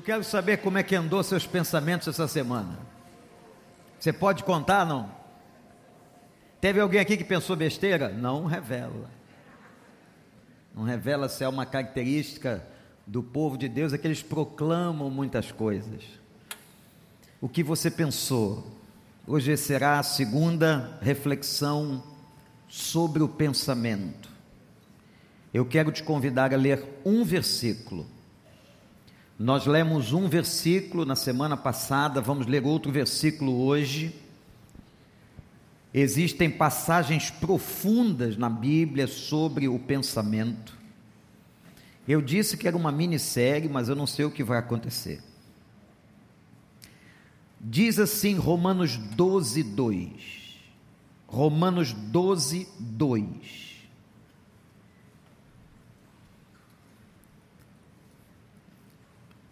Eu quero saber como é que andou seus pensamentos essa semana. Você pode contar, não? Teve alguém aqui que pensou besteira? Não revela. Não revela se é uma característica do povo de Deus, é que eles proclamam muitas coisas. O que você pensou? Hoje será a segunda reflexão sobre o pensamento. Eu quero te convidar a ler um versículo. Nós lemos um versículo na semana passada, vamos ler outro versículo hoje. Existem passagens profundas na Bíblia sobre o pensamento. Eu disse que era uma minissérie, mas eu não sei o que vai acontecer. Diz assim Romanos 12, 2. Romanos 12, 2.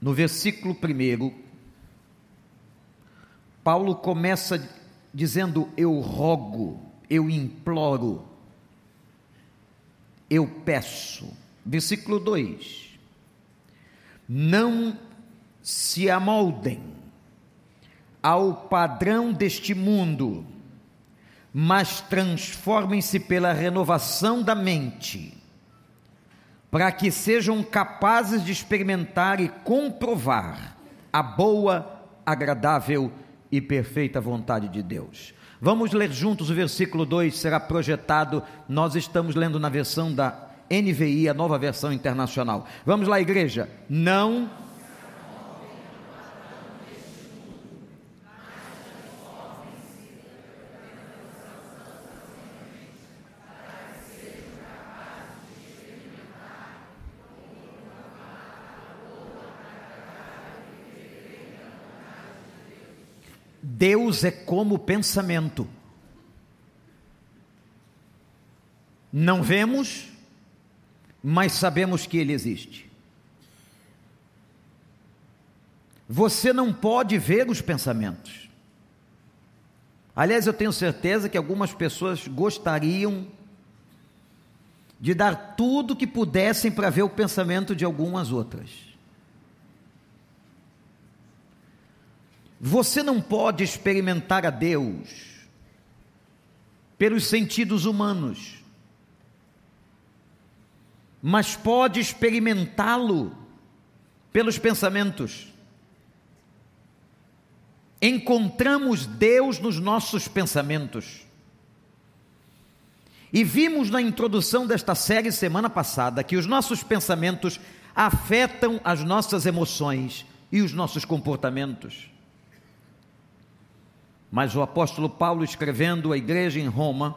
No versículo 1, Paulo começa dizendo: Eu rogo, eu imploro, eu peço. Versículo 2: Não se amoldem ao padrão deste mundo, mas transformem-se pela renovação da mente para que sejam capazes de experimentar e comprovar a boa, agradável e perfeita vontade de Deus. Vamos ler juntos o versículo 2, será projetado. Nós estamos lendo na versão da NVI, a nova versão internacional. Vamos lá, igreja. Não Deus é como pensamento. Não vemos, mas sabemos que Ele existe. Você não pode ver os pensamentos. Aliás, eu tenho certeza que algumas pessoas gostariam de dar tudo que pudessem para ver o pensamento de algumas outras. Você não pode experimentar a Deus pelos sentidos humanos, mas pode experimentá-lo pelos pensamentos. Encontramos Deus nos nossos pensamentos. E vimos na introdução desta série semana passada que os nossos pensamentos afetam as nossas emoções e os nossos comportamentos. Mas o apóstolo Paulo, escrevendo à igreja em Roma,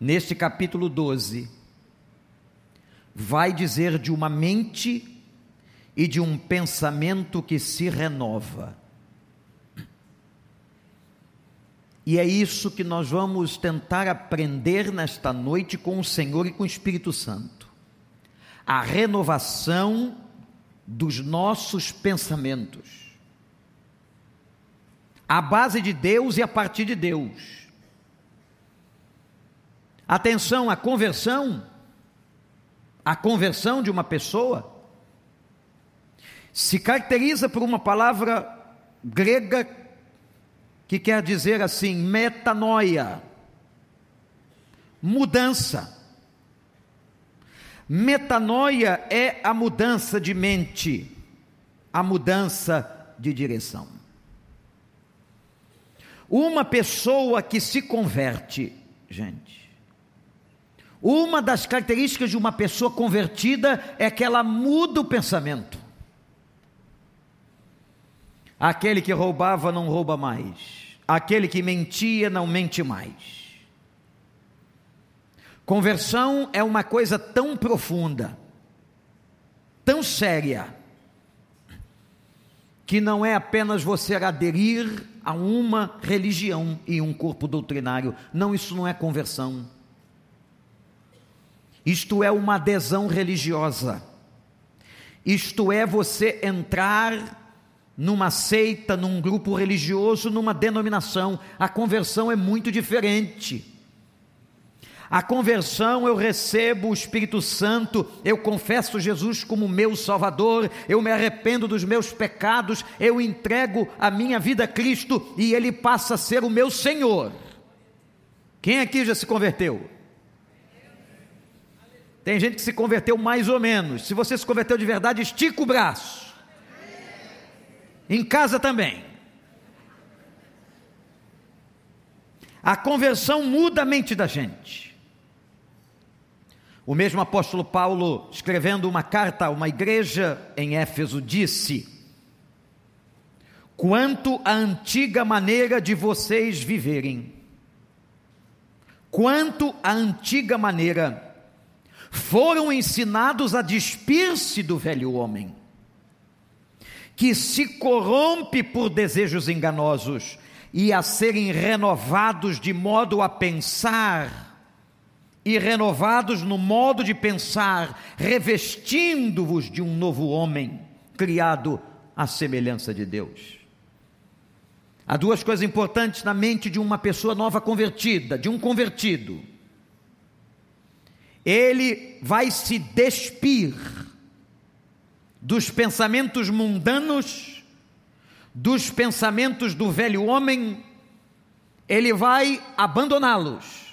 neste capítulo 12, vai dizer de uma mente e de um pensamento que se renova. E é isso que nós vamos tentar aprender nesta noite com o Senhor e com o Espírito Santo. A renovação dos nossos pensamentos a base de Deus e a partir de Deus. Atenção, a conversão, a conversão de uma pessoa, se caracteriza por uma palavra grega que quer dizer assim, metanoia, mudança. Metanoia é a mudança de mente, a mudança de direção. Uma pessoa que se converte, gente, uma das características de uma pessoa convertida é que ela muda o pensamento. Aquele que roubava não rouba mais, aquele que mentia não mente mais. Conversão é uma coisa tão profunda, tão séria, que não é apenas você aderir a uma religião e um corpo doutrinário. Não, isso não é conversão. Isto é uma adesão religiosa. Isto é você entrar numa seita, num grupo religioso, numa denominação. A conversão é muito diferente. A conversão eu recebo o Espírito Santo, eu confesso Jesus como meu Salvador, eu me arrependo dos meus pecados, eu entrego a minha vida a Cristo e Ele passa a ser o meu Senhor. Quem aqui já se converteu? Tem gente que se converteu mais ou menos. Se você se converteu de verdade, estica o braço. Em casa também. A conversão muda a mente da gente. O mesmo apóstolo Paulo, escrevendo uma carta a uma igreja em Éfeso, disse: Quanto à antiga maneira de vocês viverem, quanto à antiga maneira, foram ensinados a despir-se do velho homem, que se corrompe por desejos enganosos, e a serem renovados de modo a pensar e renovados no modo de pensar, revestindo-vos de um novo homem, criado à semelhança de Deus. Há duas coisas importantes na mente de uma pessoa nova convertida, de um convertido. Ele vai se despir dos pensamentos mundanos, dos pensamentos do velho homem, ele vai abandoná-los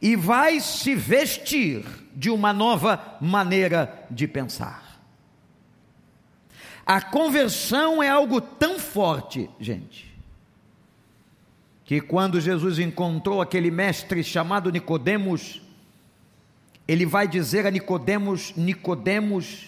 e vai se vestir de uma nova maneira de pensar. A conversão é algo tão forte, gente, que quando Jesus encontrou aquele mestre chamado Nicodemos, ele vai dizer a Nicodemos, Nicodemos,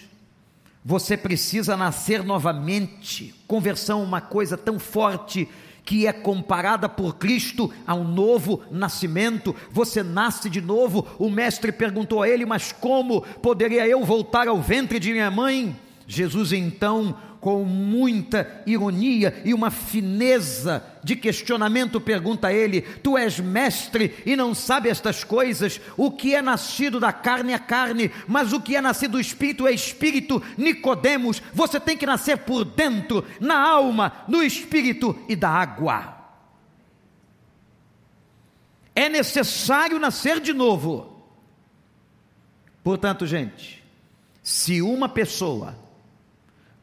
você precisa nascer novamente. Conversão é uma coisa tão forte que é comparada por Cristo a um novo nascimento. Você nasce de novo. O mestre perguntou a ele: Mas como poderia eu voltar ao ventre de minha mãe? Jesus então com muita ironia e uma fineza de questionamento, pergunta a ele: Tu és mestre e não sabe estas coisas? O que é nascido da carne é carne, mas o que é nascido do espírito é espírito. Nicodemos, você tem que nascer por dentro, na alma, no espírito e da água. É necessário nascer de novo. Portanto, gente, se uma pessoa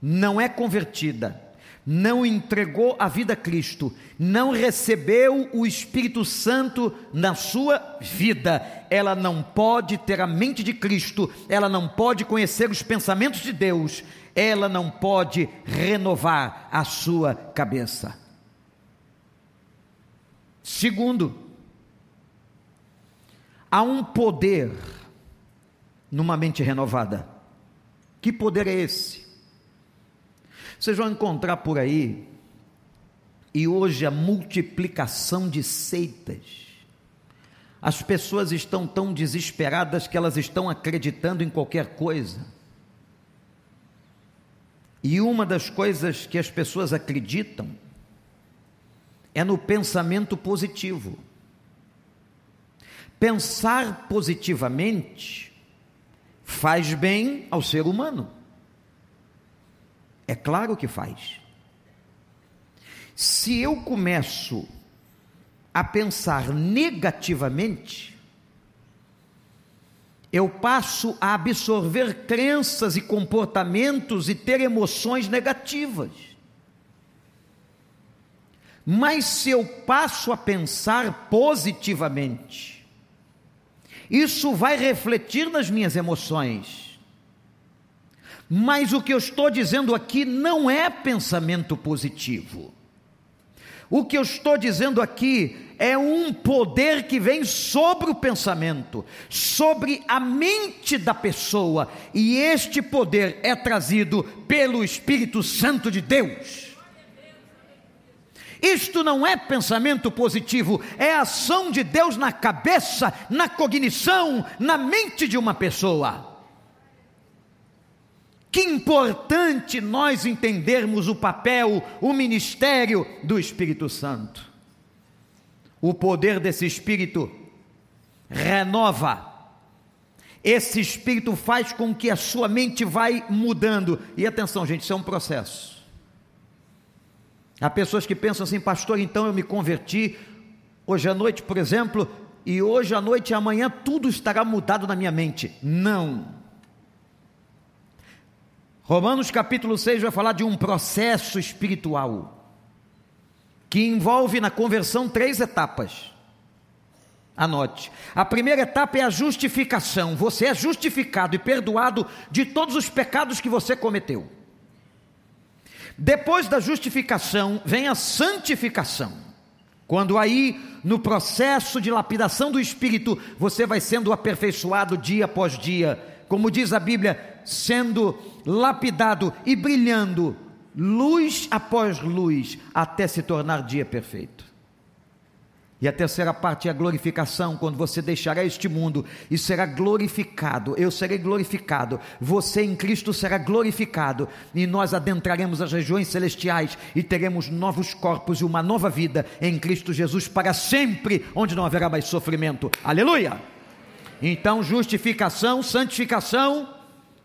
não é convertida, não entregou a vida a Cristo, não recebeu o Espírito Santo na sua vida, ela não pode ter a mente de Cristo, ela não pode conhecer os pensamentos de Deus, ela não pode renovar a sua cabeça. Segundo, há um poder numa mente renovada. Que poder é esse? Vocês vão encontrar por aí, e hoje a multiplicação de seitas. As pessoas estão tão desesperadas que elas estão acreditando em qualquer coisa. E uma das coisas que as pessoas acreditam é no pensamento positivo. Pensar positivamente faz bem ao ser humano. É claro que faz. Se eu começo a pensar negativamente, eu passo a absorver crenças e comportamentos e ter emoções negativas. Mas se eu passo a pensar positivamente, isso vai refletir nas minhas emoções mas o que eu estou dizendo aqui não é pensamento positivo. O que eu estou dizendo aqui é um poder que vem sobre o pensamento, sobre a mente da pessoa, e este poder é trazido pelo Espírito Santo de Deus. Isto não é pensamento positivo, é ação de Deus na cabeça, na cognição, na mente de uma pessoa. Que importante nós entendermos o papel, o ministério do Espírito Santo. O poder desse Espírito renova. Esse Espírito faz com que a sua mente vai mudando. E atenção, gente, isso é um processo. Há pessoas que pensam assim, pastor, então eu me converti hoje à noite, por exemplo, e hoje à noite e amanhã tudo estará mudado na minha mente. Não. Romanos capítulo 6 vai falar de um processo espiritual que envolve na conversão três etapas. Anote. A primeira etapa é a justificação. Você é justificado e perdoado de todos os pecados que você cometeu. Depois da justificação vem a santificação. Quando aí, no processo de lapidação do espírito, você vai sendo aperfeiçoado dia após dia, como diz a Bíblia, sendo lapidado e brilhando, luz após luz, até se tornar dia perfeito. E a terceira parte é a glorificação, quando você deixará este mundo e será glorificado. Eu serei glorificado, você em Cristo será glorificado, e nós adentraremos as regiões celestiais e teremos novos corpos e uma nova vida em Cristo Jesus para sempre, onde não haverá mais sofrimento. Aleluia! Então, justificação, santificação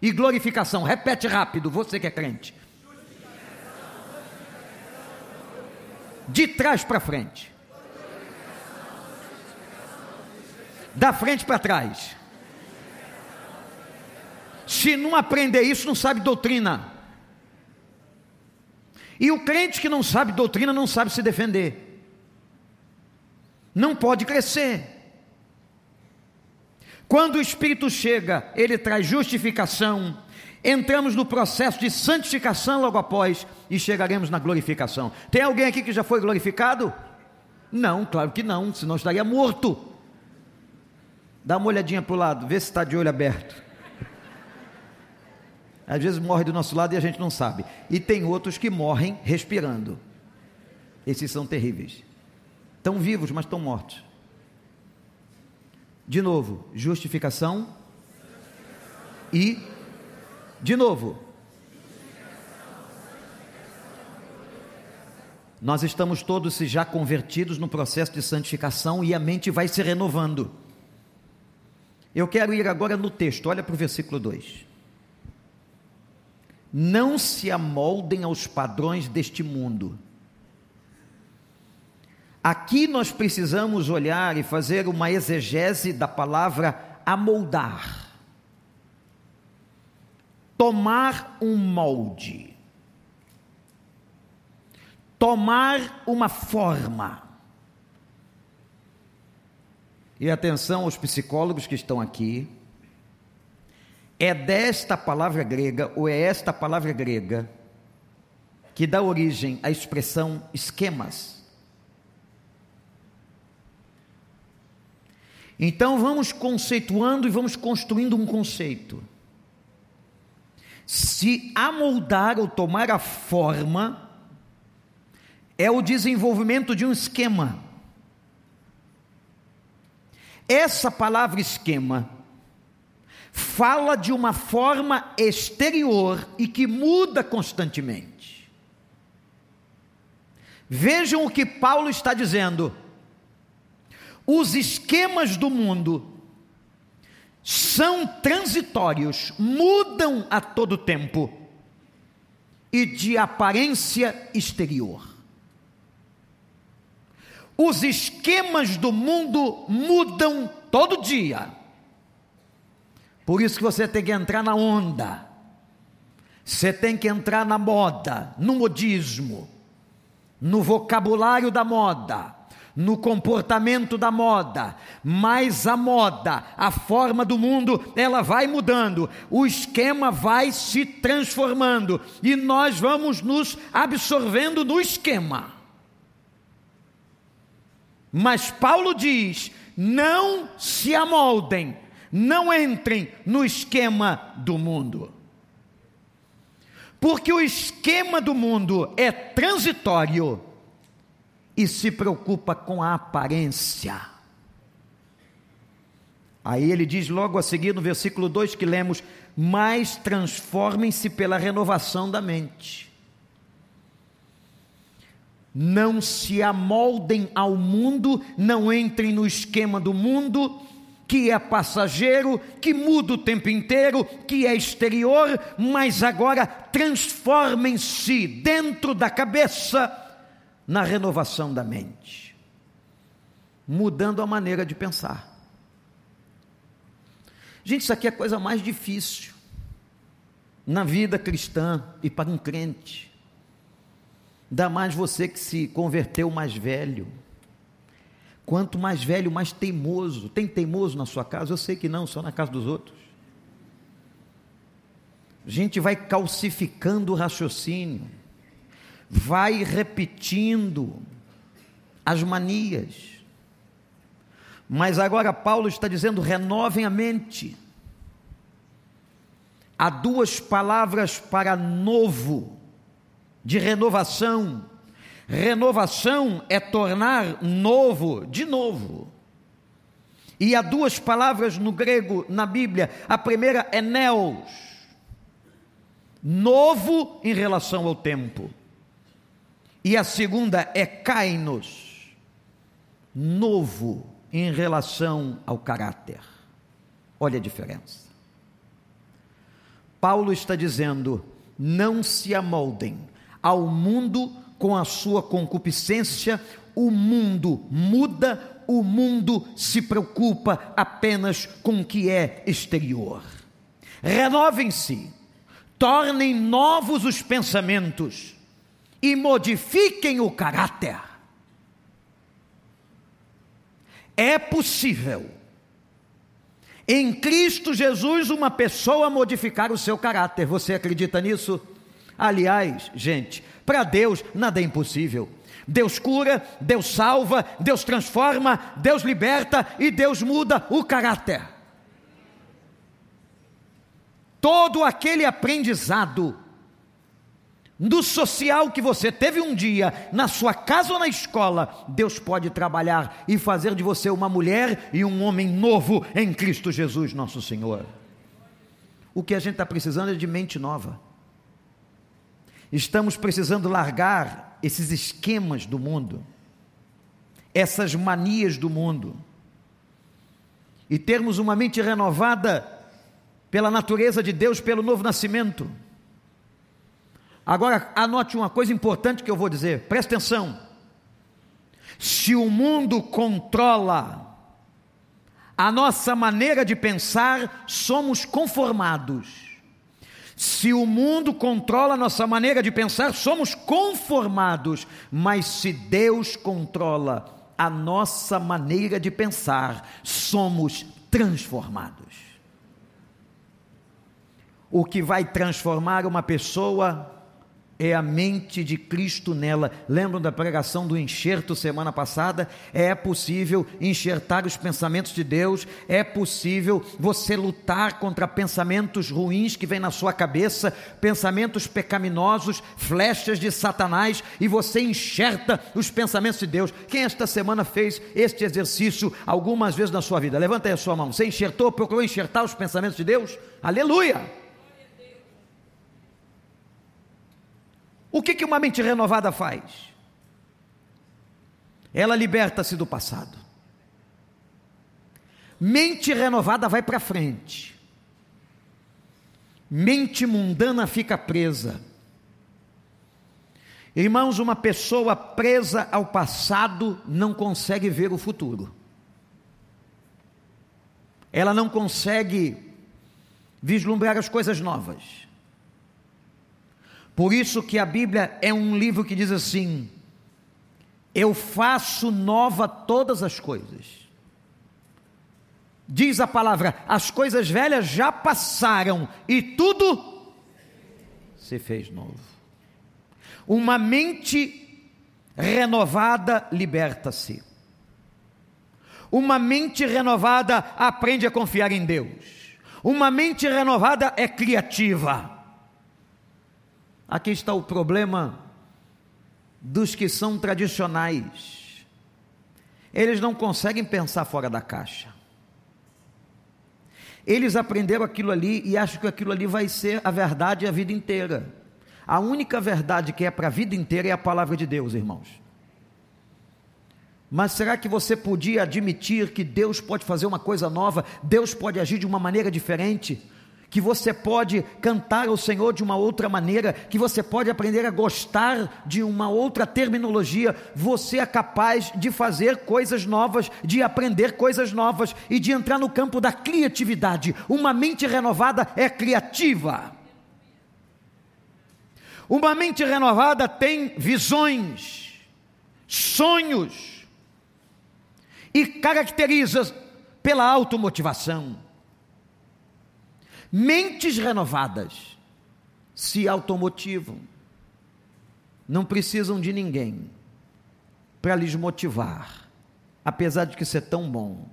e glorificação. Repete rápido, você que é crente. De trás para frente. Da frente para trás. Se não aprender isso, não sabe doutrina. E o crente que não sabe doutrina não sabe se defender. Não pode crescer. Quando o Espírito chega, ele traz justificação. Entramos no processo de santificação logo após e chegaremos na glorificação. Tem alguém aqui que já foi glorificado? Não, claro que não, senão estaria morto. Dá uma olhadinha para o lado, vê se está de olho aberto. Às vezes morre do nosso lado e a gente não sabe. E tem outros que morrem respirando. Esses são terríveis. Estão vivos, mas estão mortos. De novo, justificação e de novo. Nós estamos todos já convertidos no processo de santificação e a mente vai se renovando. Eu quero ir agora no texto, olha para o versículo 2. Não se amoldem aos padrões deste mundo Aqui nós precisamos olhar e fazer uma exegese da palavra amoldar. Tomar um molde. Tomar uma forma. E atenção aos psicólogos que estão aqui. É desta palavra grega, ou é esta palavra grega, que dá origem à expressão esquemas. Então vamos conceituando e vamos construindo um conceito. Se amoldar ou tomar a forma é o desenvolvimento de um esquema. Essa palavra esquema fala de uma forma exterior e que muda constantemente. Vejam o que Paulo está dizendo os esquemas do mundo são transitórios, mudam a todo tempo e de aparência exterior. Os esquemas do mundo mudam todo dia. Por isso que você tem que entrar na onda. Você tem que entrar na moda, no modismo, no vocabulário da moda no comportamento da moda, mas a moda, a forma do mundo, ela vai mudando, o esquema vai se transformando e nós vamos nos absorvendo no esquema. Mas Paulo diz: não se amoldem, não entrem no esquema do mundo. Porque o esquema do mundo é transitório e se preocupa com a aparência. Aí ele diz logo a seguir no versículo 2 que lemos: Mas transformem-se pela renovação da mente. Não se amoldem ao mundo, não entrem no esquema do mundo, que é passageiro, que muda o tempo inteiro, que é exterior, mas agora transformem-se dentro da cabeça na renovação da mente. mudando a maneira de pensar. Gente, isso aqui é a coisa mais difícil na vida cristã e para um crente. Dá mais você que se converteu mais velho. Quanto mais velho, mais teimoso. Tem teimoso na sua casa? Eu sei que não, só na casa dos outros. A gente vai calcificando o raciocínio, vai repetindo as manias. Mas agora Paulo está dizendo: renovem a mente. Há duas palavras para novo, de renovação. Renovação é tornar novo de novo. E há duas palavras no grego na Bíblia. A primeira é neos, novo em relação ao tempo. E a segunda é kainos, novo em relação ao caráter. Olha a diferença. Paulo está dizendo: não se amoldem ao mundo com a sua concupiscência, o mundo muda, o mundo se preocupa apenas com o que é exterior. Renovem-se, tornem novos os pensamentos e modifiquem o caráter é possível, em Cristo Jesus, uma pessoa modificar o seu caráter. Você acredita nisso? Aliás, gente, para Deus nada é impossível. Deus cura, Deus salva, Deus transforma, Deus liberta e Deus muda o caráter. Todo aquele aprendizado do social que você teve um dia, na sua casa ou na escola, Deus pode trabalhar e fazer de você uma mulher e um homem novo em Cristo Jesus, nosso Senhor. O que a gente está precisando é de mente nova. Estamos precisando largar esses esquemas do mundo, essas manias do mundo, e termos uma mente renovada pela natureza de Deus, pelo novo nascimento. Agora, anote uma coisa importante que eu vou dizer, presta atenção. Se o mundo controla a nossa maneira de pensar, somos conformados. Se o mundo controla a nossa maneira de pensar, somos conformados. Mas se Deus controla a nossa maneira de pensar, somos transformados. O que vai transformar uma pessoa é a mente de Cristo nela. Lembram da pregação do enxerto semana passada? É possível enxertar os pensamentos de Deus, é possível você lutar contra pensamentos ruins que vêm na sua cabeça, pensamentos pecaminosos, flechas de Satanás, e você enxerta os pensamentos de Deus. Quem esta semana fez este exercício algumas vezes na sua vida? Levanta aí a sua mão. Você enxertou, procurou enxertar os pensamentos de Deus? Aleluia! O que, que uma mente renovada faz? Ela liberta-se do passado. Mente renovada vai para frente. Mente mundana fica presa. Irmãos, uma pessoa presa ao passado não consegue ver o futuro. Ela não consegue vislumbrar as coisas novas. Por isso que a Bíblia é um livro que diz assim: Eu faço nova todas as coisas. Diz a palavra: as coisas velhas já passaram e tudo se fez novo. Uma mente renovada liberta-se. Uma mente renovada aprende a confiar em Deus. Uma mente renovada é criativa. Aqui está o problema dos que são tradicionais. Eles não conseguem pensar fora da caixa. Eles aprenderam aquilo ali e acham que aquilo ali vai ser a verdade a vida inteira. A única verdade que é para a vida inteira é a palavra de Deus, irmãos. Mas será que você podia admitir que Deus pode fazer uma coisa nova, Deus pode agir de uma maneira diferente? Que você pode cantar ao Senhor de uma outra maneira, que você pode aprender a gostar de uma outra terminologia, você é capaz de fazer coisas novas, de aprender coisas novas e de entrar no campo da criatividade. Uma mente renovada é criativa. Uma mente renovada tem visões, sonhos e caracteriza pela automotivação. Mentes renovadas se automotivam, não precisam de ninguém para lhes motivar, apesar de que isso é tão bom,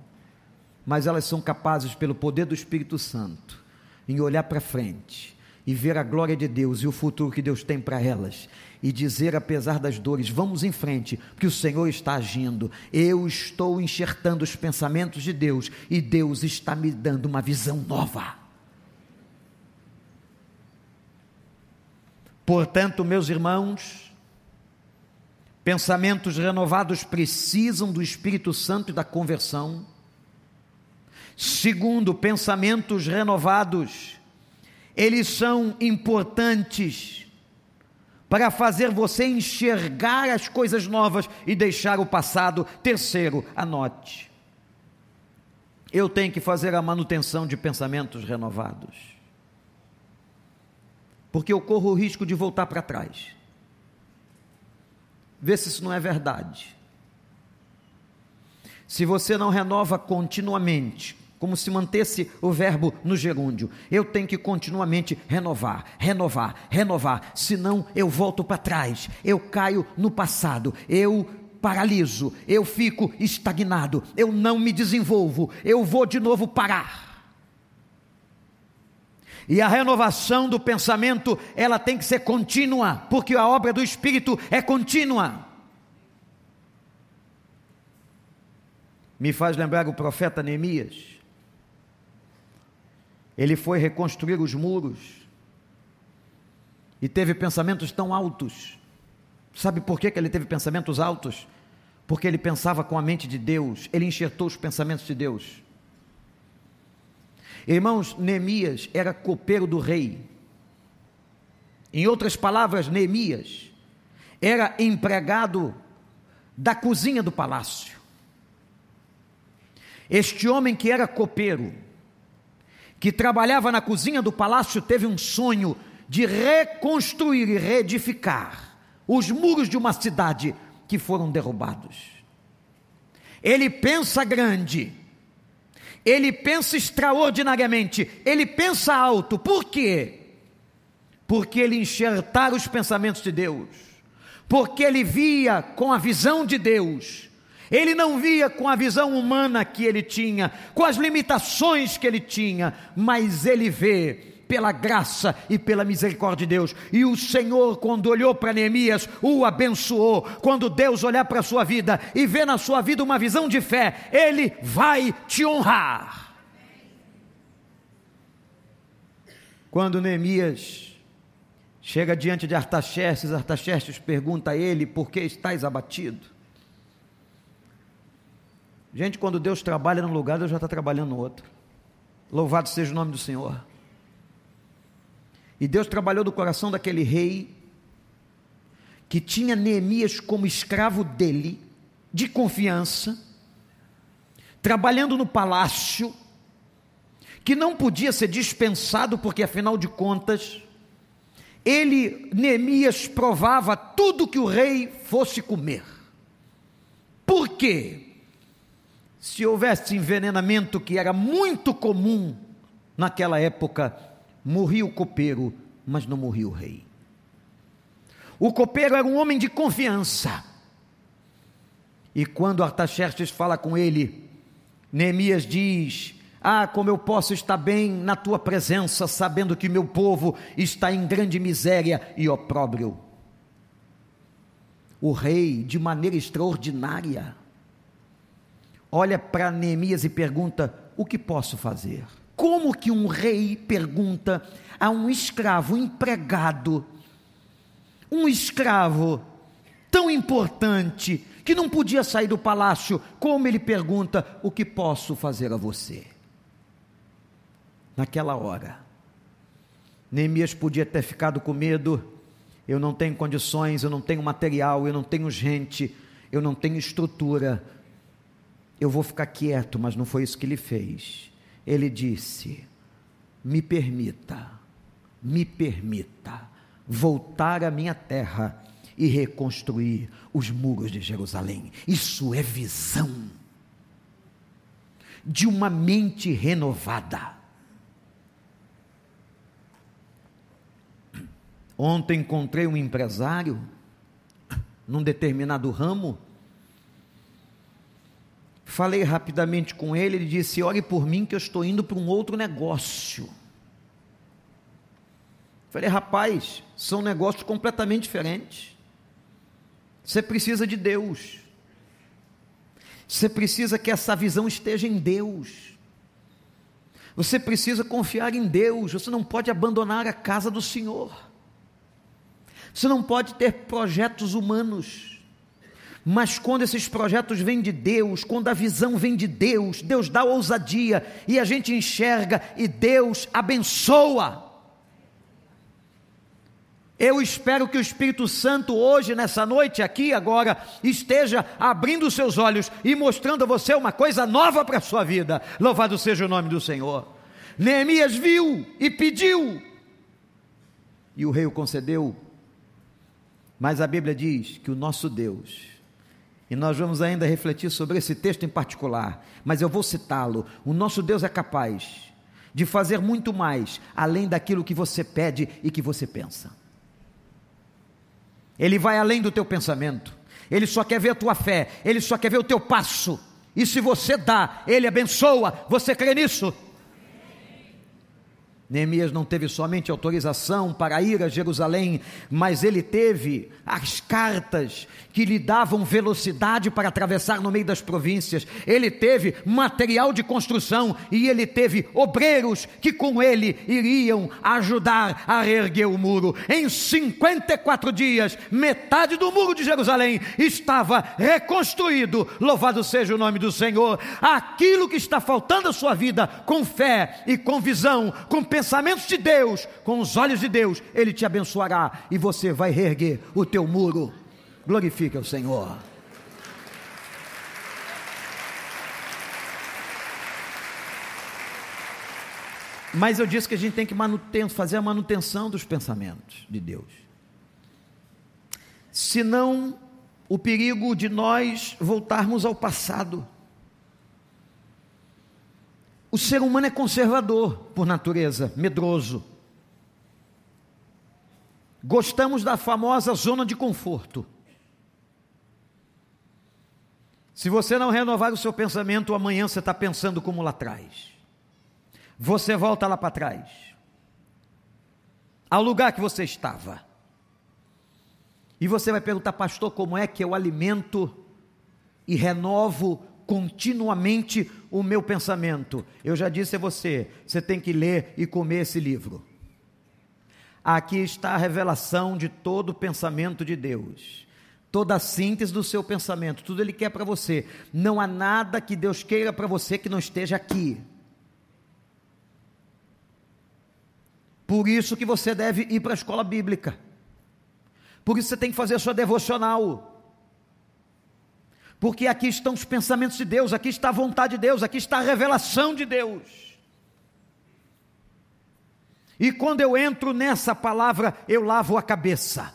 mas elas são capazes, pelo poder do Espírito Santo, em olhar para frente e ver a glória de Deus e o futuro que Deus tem para elas e dizer, apesar das dores, vamos em frente, porque o Senhor está agindo. Eu estou enxertando os pensamentos de Deus e Deus está me dando uma visão nova. Portanto, meus irmãos, pensamentos renovados precisam do Espírito Santo e da conversão. Segundo, pensamentos renovados, eles são importantes para fazer você enxergar as coisas novas e deixar o passado. Terceiro, anote. Eu tenho que fazer a manutenção de pensamentos renovados porque eu corro o risco de voltar para trás. Vê se isso não é verdade. Se você não renova continuamente, como se mantesse o verbo no gerúndio, eu tenho que continuamente renovar, renovar, renovar, senão eu volto para trás, eu caio no passado, eu paraliso, eu fico estagnado, eu não me desenvolvo, eu vou de novo parar. E a renovação do pensamento, ela tem que ser contínua, porque a obra do Espírito é contínua. Me faz lembrar o profeta Neemias. Ele foi reconstruir os muros e teve pensamentos tão altos. Sabe por que, que ele teve pensamentos altos? Porque ele pensava com a mente de Deus, ele enxertou os pensamentos de Deus. Irmãos, Neemias era copeiro do rei. Em outras palavras, Neemias era empregado da cozinha do palácio. Este homem que era copeiro, que trabalhava na cozinha do palácio, teve um sonho de reconstruir e reedificar os muros de uma cidade que foram derrubados. Ele pensa grande, ele pensa extraordinariamente, ele pensa alto. Por quê? Porque ele enxertara os pensamentos de Deus, porque ele via com a visão de Deus. Ele não via com a visão humana que ele tinha, com as limitações que ele tinha, mas ele vê pela graça e pela misericórdia de Deus. E o Senhor, quando olhou para Neemias, o abençoou. Quando Deus olhar para a sua vida e ver na sua vida uma visão de fé, Ele vai te honrar. Quando Neemias chega diante de Artaxerxes, Artaxerxes pergunta a ele: Por que estás abatido? Gente, quando Deus trabalha num lugar, Deus já está trabalhando no outro. Louvado seja o nome do Senhor. E Deus trabalhou no coração daquele rei que tinha Neemias como escravo dele, de confiança, trabalhando no palácio, que não podia ser dispensado, porque afinal de contas, ele, Neemias, provava tudo que o rei fosse comer. Por quê? Se houvesse envenenamento, que era muito comum naquela época, Morria o copeiro, mas não morria o rei. O copeiro era um homem de confiança. E quando Artaxerxes fala com ele, Neemias diz: Ah, como eu posso estar bem na tua presença, sabendo que meu povo está em grande miséria e opróbrio. O rei, de maneira extraordinária, olha para Neemias e pergunta: O que posso fazer? Como que um rei pergunta a um escravo, empregado, um escravo tão importante, que não podia sair do palácio, como ele pergunta: O que posso fazer a você? Naquela hora, Neemias podia ter ficado com medo. Eu não tenho condições, eu não tenho material, eu não tenho gente, eu não tenho estrutura. Eu vou ficar quieto, mas não foi isso que ele fez. Ele disse: Me permita, me permita voltar à minha terra e reconstruir os muros de Jerusalém. Isso é visão de uma mente renovada. Ontem encontrei um empresário num determinado ramo. Falei rapidamente com ele, ele disse: "Ore por mim que eu estou indo para um outro negócio". Falei: "Rapaz, são negócios completamente diferentes. Você precisa de Deus. Você precisa que essa visão esteja em Deus. Você precisa confiar em Deus. Você não pode abandonar a casa do Senhor. Você não pode ter projetos humanos. Mas quando esses projetos vêm de Deus, quando a visão vem de Deus, Deus dá ousadia e a gente enxerga e Deus abençoa. Eu espero que o Espírito Santo hoje, nessa noite aqui, agora, esteja abrindo os seus olhos e mostrando a você uma coisa nova para a sua vida. Louvado seja o nome do Senhor. Neemias viu e pediu, e o rei o concedeu. Mas a Bíblia diz que o nosso Deus, e nós vamos ainda refletir sobre esse texto em particular, mas eu vou citá-lo. O nosso Deus é capaz de fazer muito mais além daquilo que você pede e que você pensa. Ele vai além do teu pensamento. Ele só quer ver a tua fé, ele só quer ver o teu passo. E se você dá, ele abençoa. Você crê nisso? Neemias não teve somente autorização para ir a Jerusalém, mas ele teve as cartas que lhe davam velocidade para atravessar no meio das províncias. Ele teve material de construção e ele teve obreiros que com ele iriam ajudar a reerguer o muro. Em 54 dias, metade do muro de Jerusalém estava reconstruído. Louvado seja o nome do Senhor. Aquilo que está faltando à sua vida, com fé e com visão, com pensamentos de Deus, com os olhos de Deus, Ele te abençoará e você vai reerguer o teu muro. Glorifique o Senhor. Mas eu disse que a gente tem que fazer a manutenção dos pensamentos de Deus. Senão, o perigo de nós voltarmos ao passado. O ser humano é conservador por natureza, medroso. Gostamos da famosa zona de conforto. Se você não renovar o seu pensamento, amanhã você está pensando como lá atrás. Você volta lá para trás, ao lugar que você estava. E você vai perguntar, pastor, como é que eu alimento e renovo continuamente o meu pensamento. Eu já disse a você, você tem que ler e comer esse livro. Aqui está a revelação de todo o pensamento de Deus. Toda a síntese do seu pensamento, tudo ele quer para você. Não há nada que Deus queira para você que não esteja aqui. Por isso que você deve ir para a escola bíblica. Por isso você tem que fazer a sua devocional porque aqui estão os pensamentos de Deus, aqui está a vontade de Deus, aqui está a revelação de Deus. E quando eu entro nessa palavra, eu lavo a cabeça.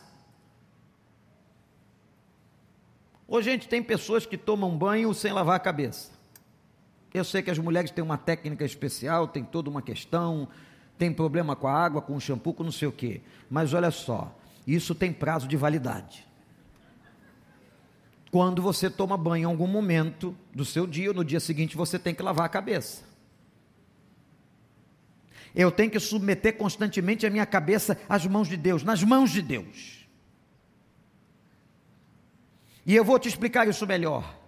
Hoje, gente, tem pessoas que tomam banho sem lavar a cabeça. Eu sei que as mulheres têm uma técnica especial, tem toda uma questão, tem problema com a água, com o shampoo, com não sei o quê. Mas olha só, isso tem prazo de validade quando você toma banho em algum momento do seu dia ou no dia seguinte você tem que lavar a cabeça. Eu tenho que submeter constantemente a minha cabeça às mãos de Deus, nas mãos de Deus. E eu vou te explicar isso melhor.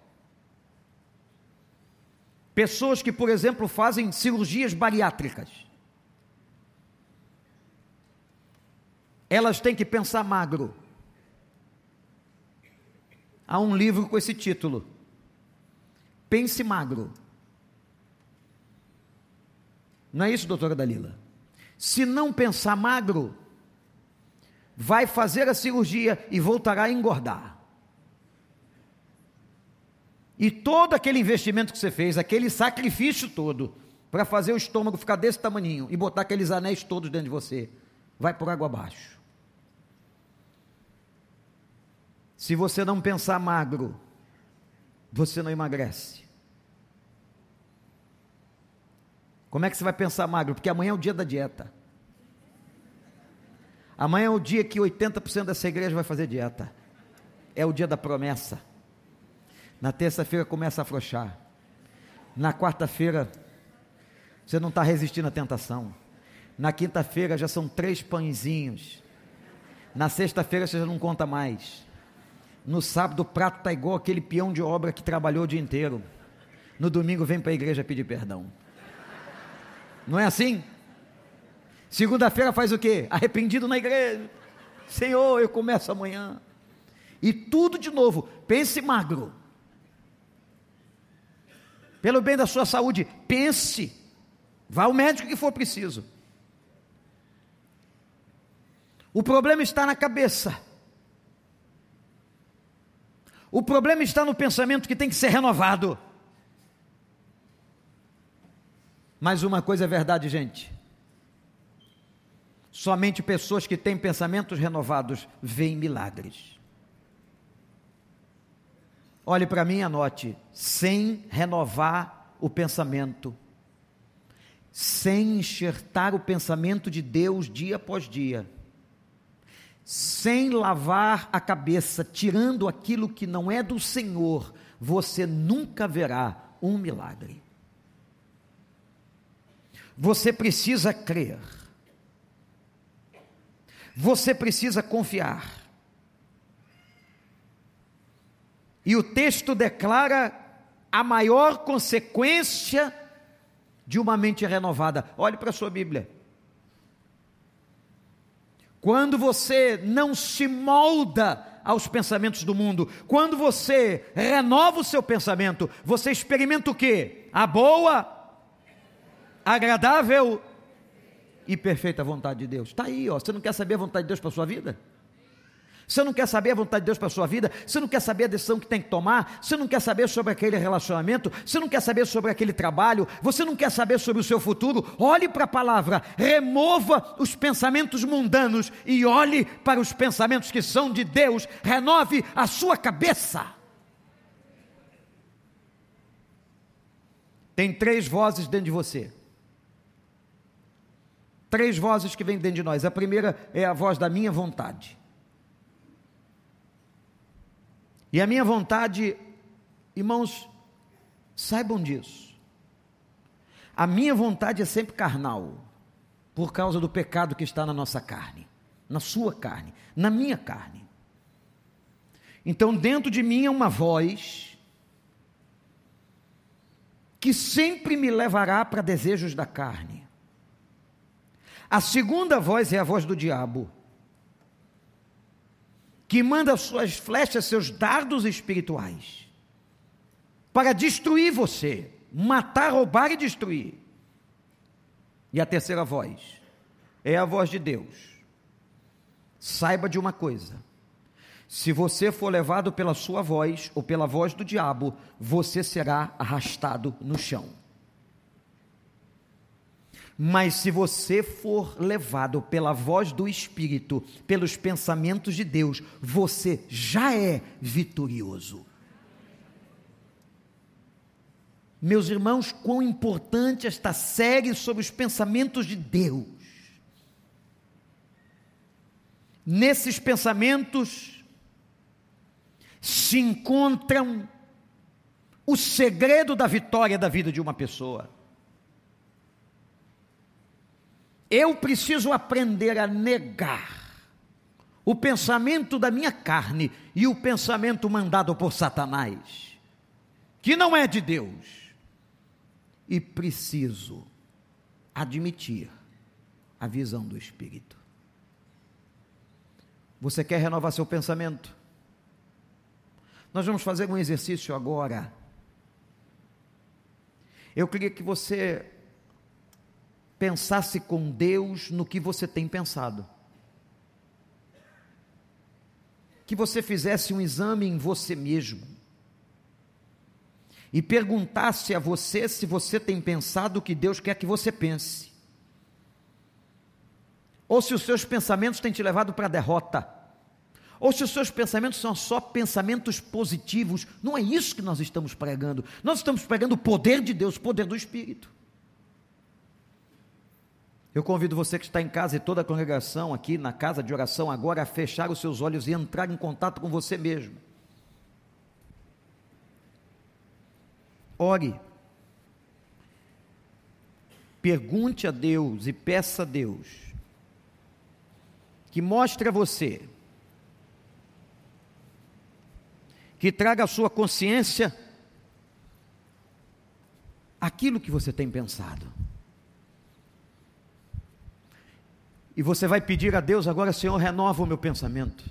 Pessoas que, por exemplo, fazem cirurgias bariátricas. Elas têm que pensar magro há um livro com esse título: Pense Magro. Não é isso, doutora Dalila? Se não pensar magro, vai fazer a cirurgia e voltará a engordar. E todo aquele investimento que você fez, aquele sacrifício todo, para fazer o estômago ficar desse tamanho e botar aqueles anéis todos dentro de você, vai por água abaixo. Se você não pensar magro, você não emagrece. Como é que você vai pensar magro? Porque amanhã é o dia da dieta. Amanhã é o dia que 80% dessa igreja vai fazer dieta. É o dia da promessa. Na terça-feira começa a afrouxar. Na quarta-feira, você não está resistindo à tentação. Na quinta-feira já são três pãezinhos. Na sexta-feira você já não conta mais. No sábado o prato está igual aquele peão de obra que trabalhou o dia inteiro. No domingo vem para a igreja pedir perdão. Não é assim? Segunda-feira faz o quê? Arrependido na igreja. Senhor, eu começo amanhã. E tudo de novo. Pense magro. Pelo bem da sua saúde, pense. Vá ao médico que for preciso. O problema está na cabeça. O problema está no pensamento que tem que ser renovado. Mas uma coisa é verdade, gente. Somente pessoas que têm pensamentos renovados veem milagres. Olhe para mim e anote: sem renovar o pensamento, sem enxertar o pensamento de Deus dia após dia, sem lavar a cabeça, tirando aquilo que não é do Senhor, você nunca verá um milagre. Você precisa crer. Você precisa confiar. E o texto declara a maior consequência de uma mente renovada. Olhe para a sua Bíblia. Quando você não se molda aos pensamentos do mundo, quando você renova o seu pensamento, você experimenta o que? A boa, agradável e perfeita vontade de Deus. Está aí, ó. Você não quer saber a vontade de Deus para sua vida? Você não quer saber a vontade de Deus para a sua vida? Você não quer saber a decisão que tem que tomar? Você não quer saber sobre aquele relacionamento? Você não quer saber sobre aquele trabalho? Você não quer saber sobre o seu futuro? Olhe para a palavra, remova os pensamentos mundanos e olhe para os pensamentos que são de Deus. Renove a sua cabeça. Tem três vozes dentro de você. Três vozes que vêm dentro de nós. A primeira é a voz da minha vontade. E a minha vontade, irmãos, saibam disso. A minha vontade é sempre carnal, por causa do pecado que está na nossa carne, na sua carne, na minha carne. Então, dentro de mim é uma voz que sempre me levará para desejos da carne. A segunda voz é a voz do diabo que manda suas flechas, seus dardos espirituais, para destruir você, matar, roubar e destruir. E a terceira voz é a voz de Deus. Saiba de uma coisa: se você for levado pela sua voz ou pela voz do diabo, você será arrastado no chão. Mas se você for levado pela voz do Espírito, pelos pensamentos de Deus, você já é vitorioso. Meus irmãos, quão importante esta série sobre os pensamentos de Deus. Nesses pensamentos se encontram o segredo da vitória da vida de uma pessoa. Eu preciso aprender a negar o pensamento da minha carne e o pensamento mandado por Satanás, que não é de Deus. E preciso admitir a visão do Espírito. Você quer renovar seu pensamento? Nós vamos fazer um exercício agora. Eu queria que você pensasse com Deus no que você tem pensado. Que você fizesse um exame em você mesmo e perguntasse a você se você tem pensado o que Deus quer que você pense. Ou se os seus pensamentos têm te levado para a derrota. Ou se os seus pensamentos são só pensamentos positivos. Não é isso que nós estamos pregando. Nós estamos pregando o poder de Deus, o poder do Espírito. Eu convido você que está em casa e toda a congregação aqui na casa de oração agora a fechar os seus olhos e entrar em contato com você mesmo. Ore. Pergunte a Deus e peça a Deus que mostre a você, que traga à sua consciência aquilo que você tem pensado. E você vai pedir a Deus agora, Senhor, renova o meu pensamento.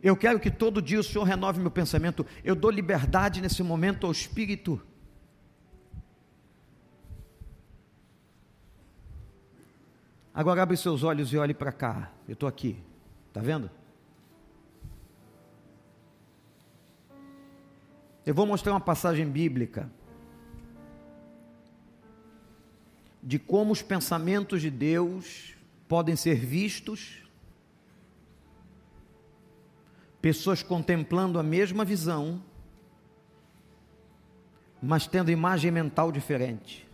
Eu quero que todo dia o Senhor renove meu pensamento. Eu dou liberdade nesse momento ao Espírito. Agora abre seus olhos e olhe para cá. Eu estou aqui. Está vendo? Eu vou mostrar uma passagem bíblica de como os pensamentos de Deus podem ser vistos, pessoas contemplando a mesma visão, mas tendo imagem mental diferente.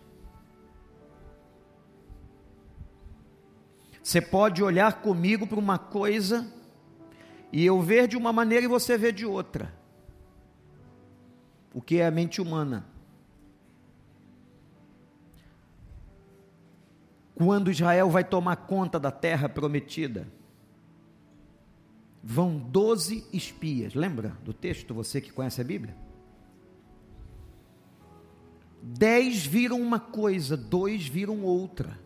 Você pode olhar comigo para uma coisa e eu ver de uma maneira e você ver de outra. O que é a mente humana? Quando Israel vai tomar conta da terra prometida, vão doze espias. Lembra do texto, você que conhece a Bíblia? Dez viram uma coisa, dois viram outra.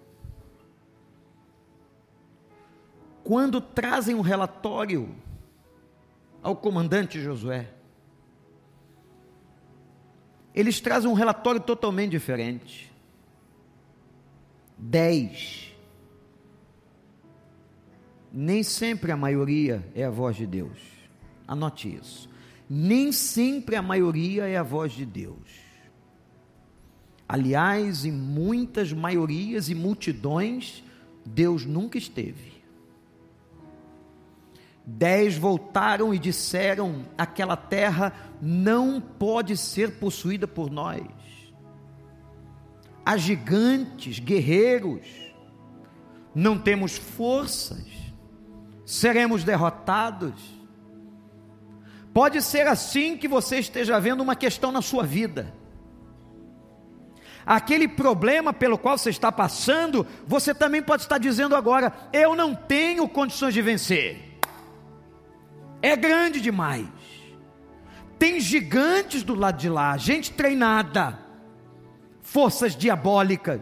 Quando trazem um relatório ao comandante Josué, eles trazem um relatório totalmente diferente. 10. Nem sempre a maioria é a voz de Deus. Anote isso. Nem sempre a maioria é a voz de Deus. Aliás, em muitas maiorias e multidões, Deus nunca esteve. Dez voltaram e disseram: aquela terra não pode ser possuída por nós a gigantes, guerreiros, não temos forças, seremos derrotados. Pode ser assim que você esteja vendo uma questão na sua vida. Aquele problema pelo qual você está passando, você também pode estar dizendo agora: eu não tenho condições de vencer. É grande demais. Tem gigantes do lado de lá, gente treinada forças diabólicas.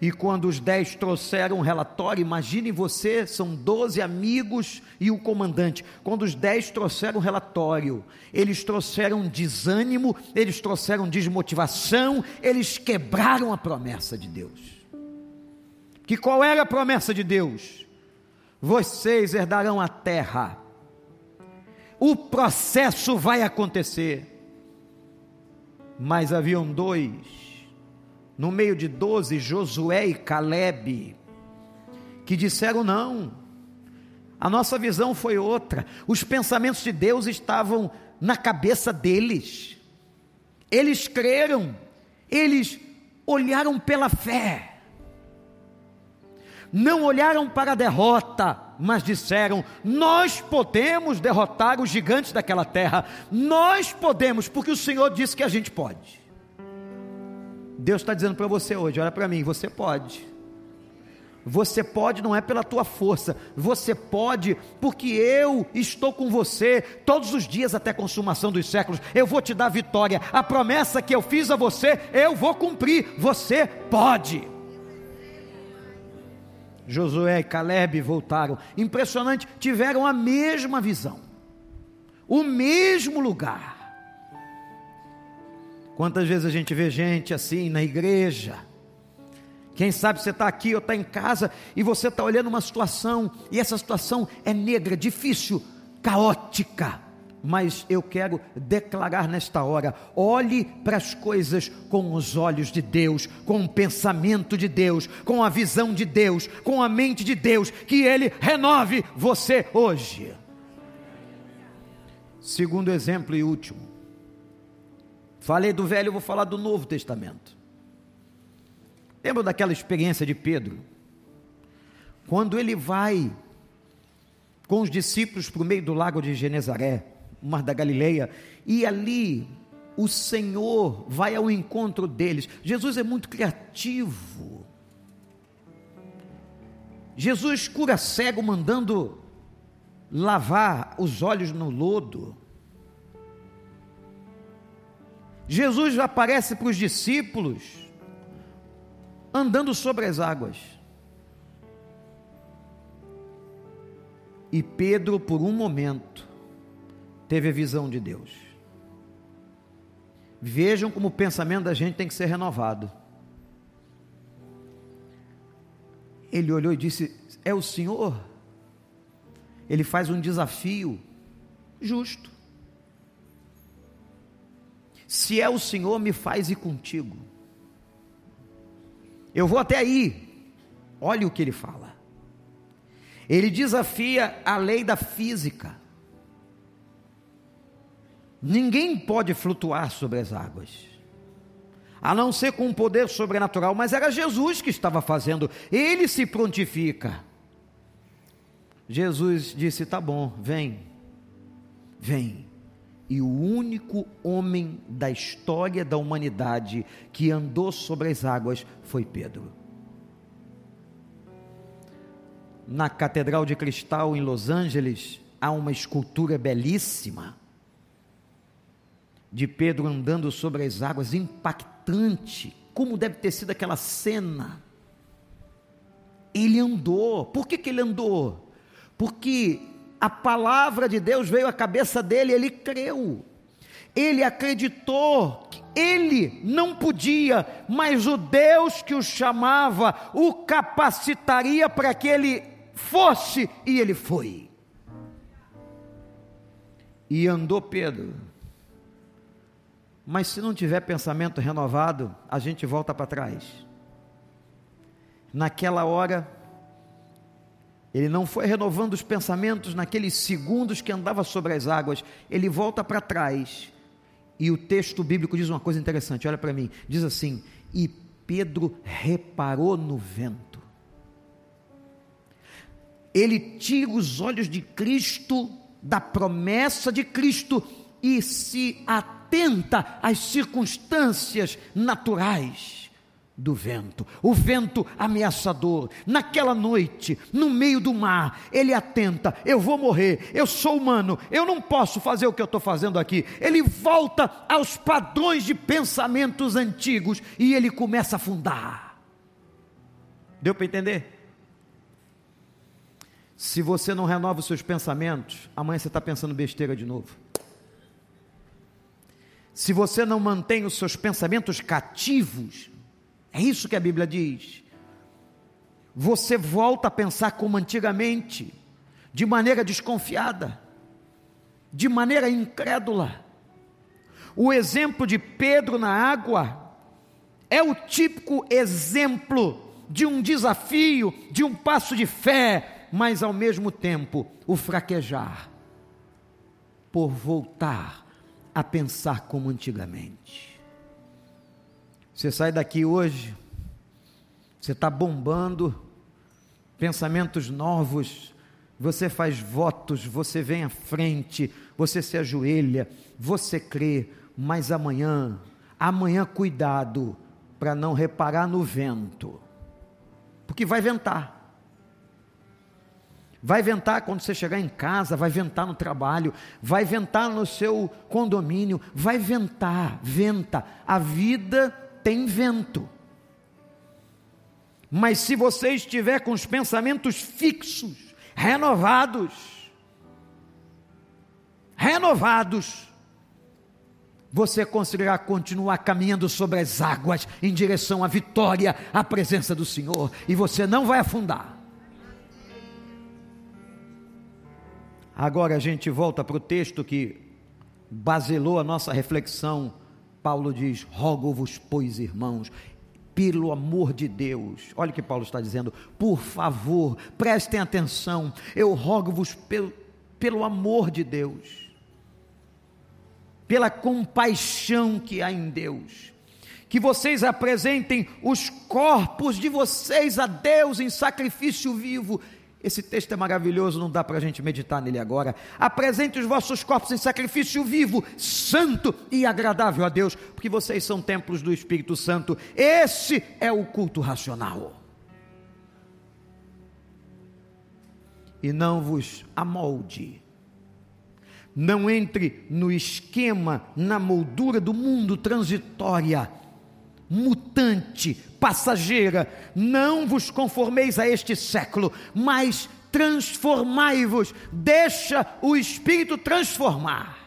E quando os dez trouxeram um relatório, imagine você, são doze amigos e o comandante. Quando os dez trouxeram um relatório, eles trouxeram desânimo, eles trouxeram desmotivação, eles quebraram a promessa de Deus. Que qual era a promessa de Deus? Vocês herdarão a terra. O processo vai acontecer mas haviam dois, no meio de doze, Josué e Caleb, que disseram não, a nossa visão foi outra, os pensamentos de Deus estavam na cabeça deles, eles creram, eles olharam pela fé, não olharam para a derrota, mas disseram: Nós podemos derrotar os gigantes daquela terra, nós podemos, porque o Senhor disse que a gente pode. Deus está dizendo para você hoje: olha para mim, você pode. Você pode não é pela tua força, você pode porque eu estou com você todos os dias até a consumação dos séculos. Eu vou te dar vitória. A promessa que eu fiz a você, eu vou cumprir. Você pode. Josué e Caleb voltaram. Impressionante, tiveram a mesma visão, o mesmo lugar. Quantas vezes a gente vê gente assim na igreja? Quem sabe você está aqui ou está em casa e você está olhando uma situação e essa situação é negra, difícil, caótica. Mas eu quero declarar nesta hora: olhe para as coisas com os olhos de Deus, com o pensamento de Deus, com a visão de Deus, com a mente de Deus, que Ele renove você hoje. Segundo exemplo e último, falei do Velho, vou falar do Novo Testamento. Lembra daquela experiência de Pedro? Quando ele vai com os discípulos para o meio do lago de Genezaré, mar da Galileia, e ali o Senhor vai ao encontro deles. Jesus é muito criativo. Jesus cura cego mandando lavar os olhos no lodo. Jesus aparece para os discípulos andando sobre as águas. E Pedro, por um momento, teve a visão de Deus. Vejam como o pensamento da gente tem que ser renovado. Ele olhou e disse: É o Senhor? Ele faz um desafio justo. Se é o Senhor, me faz ir contigo. Eu vou até aí. Olhe o que ele fala. Ele desafia a lei da física. Ninguém pode flutuar sobre as águas, a não ser com um poder sobrenatural, mas era Jesus que estava fazendo, ele se prontifica. Jesus disse: Tá bom, vem, vem. E o único homem da história da humanidade que andou sobre as águas foi Pedro. Na Catedral de Cristal, em Los Angeles, há uma escultura belíssima de Pedro andando sobre as águas, impactante. Como deve ter sido aquela cena? Ele andou. Por que, que ele andou? Porque a palavra de Deus veio à cabeça dele, ele creu. Ele acreditou que ele não podia, mas o Deus que o chamava o capacitaria para que ele fosse, e ele foi. E andou Pedro mas se não tiver pensamento renovado, a gente volta para trás. Naquela hora, ele não foi renovando os pensamentos naqueles segundos que andava sobre as águas, ele volta para trás. E o texto bíblico diz uma coisa interessante, olha para mim, diz assim: "E Pedro reparou no vento". Ele tira os olhos de Cristo, da promessa de Cristo e se atenta atenta às circunstâncias naturais do vento, o vento ameaçador. Naquela noite, no meio do mar, ele atenta: eu vou morrer, eu sou humano, eu não posso fazer o que eu estou fazendo aqui. Ele volta aos padrões de pensamentos antigos e ele começa a afundar. Deu para entender? Se você não renova os seus pensamentos, amanhã você está pensando besteira de novo se você não mantém os seus pensamentos cativos, é isso que a Bíblia diz. Você volta a pensar como antigamente, de maneira desconfiada, de maneira incrédula. O exemplo de Pedro na água é o típico exemplo de um desafio, de um passo de fé, mas ao mesmo tempo o fraquejar por voltar a pensar como antigamente. Você sai daqui hoje, você está bombando, pensamentos novos, você faz votos, você vem à frente, você se ajoelha, você crê, mas amanhã, amanhã cuidado para não reparar no vento, porque vai ventar. Vai ventar quando você chegar em casa, vai ventar no trabalho, vai ventar no seu condomínio, vai ventar, venta. A vida tem vento. Mas se você estiver com os pensamentos fixos, renovados, renovados, você conseguirá continuar caminhando sobre as águas em direção à vitória, à presença do Senhor, e você não vai afundar. Agora a gente volta para o texto que baselou a nossa reflexão. Paulo diz: Rogo-vos, pois, irmãos, pelo amor de Deus. Olha o que Paulo está dizendo. Por favor, prestem atenção. Eu rogo-vos pelo, pelo amor de Deus pela compaixão que há em Deus. Que vocês apresentem os corpos de vocês a Deus em sacrifício vivo. Esse texto é maravilhoso, não dá para a gente meditar nele agora. Apresente os vossos corpos em sacrifício vivo, santo e agradável a Deus, porque vocês são templos do Espírito Santo. Esse é o culto racional. E não vos amolde não entre no esquema, na moldura do mundo transitória, mutante, passageira. Não vos conformeis a este século, mas transformai-vos. Deixa o Espírito transformar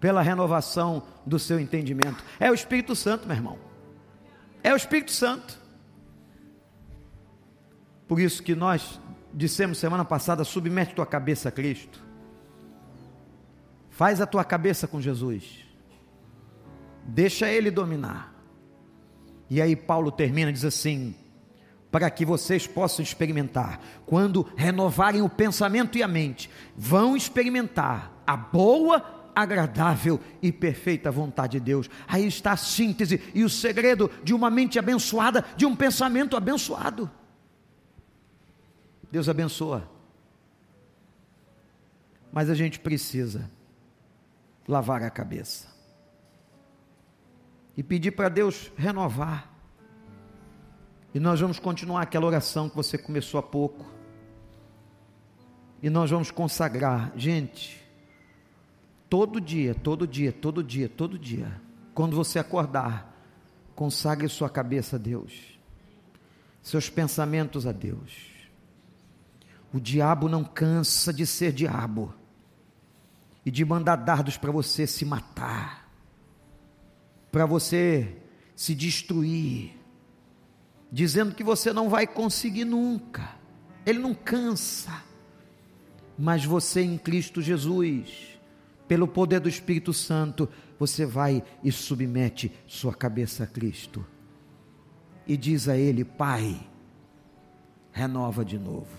pela renovação do seu entendimento. É o Espírito Santo, meu irmão. É o Espírito Santo. Por isso que nós dissemos semana passada: submete tua cabeça a Cristo. Faz a tua cabeça com Jesus. Deixa ele dominar. E aí Paulo termina diz assim: para que vocês possam experimentar, quando renovarem o pensamento e a mente, vão experimentar a boa, agradável e perfeita vontade de Deus. Aí está a síntese e o segredo de uma mente abençoada, de um pensamento abençoado. Deus abençoa. Mas a gente precisa lavar a cabeça. E pedir para Deus renovar. E nós vamos continuar aquela oração que você começou há pouco. E nós vamos consagrar, gente, todo dia, todo dia, todo dia, todo dia, quando você acordar, consagre sua cabeça a Deus, seus pensamentos a Deus. O diabo não cansa de ser diabo e de mandar dardos para você se matar, para você se destruir, dizendo que você não vai conseguir nunca. Ele não cansa. Mas você em Cristo Jesus, pelo poder do Espírito Santo, você vai e submete sua cabeça a Cristo. E diz a Ele: Pai, renova de novo.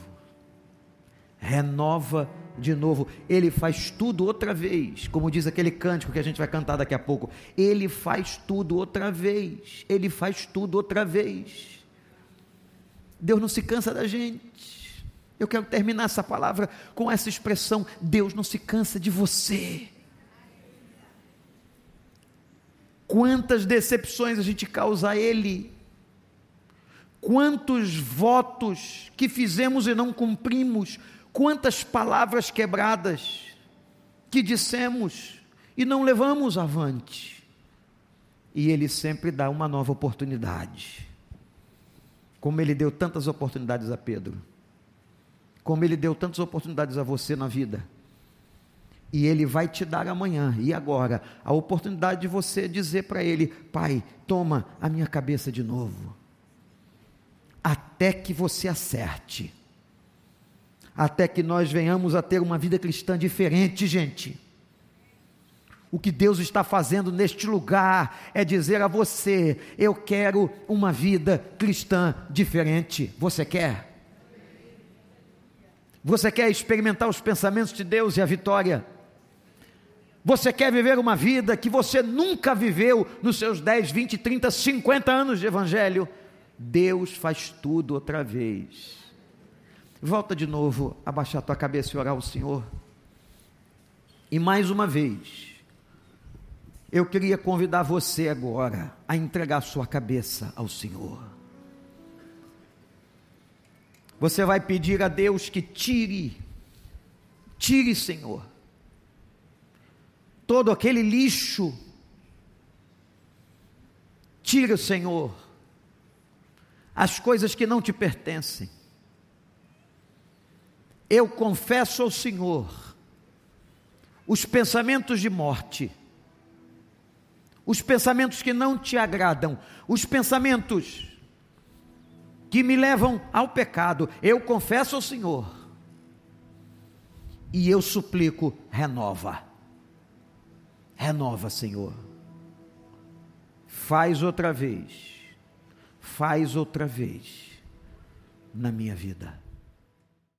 Renova de de novo, ele faz tudo outra vez, como diz aquele cântico que a gente vai cantar daqui a pouco. Ele faz tudo outra vez, ele faz tudo outra vez. Deus não se cansa da gente. Eu quero terminar essa palavra com essa expressão: Deus não se cansa de você. Quantas decepções a gente causa a Ele, quantos votos que fizemos e não cumprimos, Quantas palavras quebradas que dissemos e não levamos avante. E Ele sempre dá uma nova oportunidade. Como Ele deu tantas oportunidades a Pedro. Como Ele deu tantas oportunidades a você na vida. E Ele vai te dar amanhã e agora a oportunidade de você dizer para Ele: Pai, toma a minha cabeça de novo. Até que você acerte até que nós venhamos a ter uma vida cristã diferente, gente. O que Deus está fazendo neste lugar é dizer a você: eu quero uma vida cristã diferente. Você quer? Você quer experimentar os pensamentos de Deus e a vitória? Você quer viver uma vida que você nunca viveu nos seus 10, 20, 30, 50 anos de evangelho? Deus faz tudo outra vez. Volta de novo, a tua cabeça e orar ao Senhor. E mais uma vez, eu queria convidar você agora a entregar sua cabeça ao Senhor. Você vai pedir a Deus que tire, tire, Senhor, todo aquele lixo. Tire, Senhor, as coisas que não te pertencem eu confesso ao Senhor os pensamentos de morte, os pensamentos que não te agradam, os pensamentos que me levam ao pecado, eu confesso ao Senhor e eu suplico: renova, renova, Senhor, faz outra vez, faz outra vez na minha vida.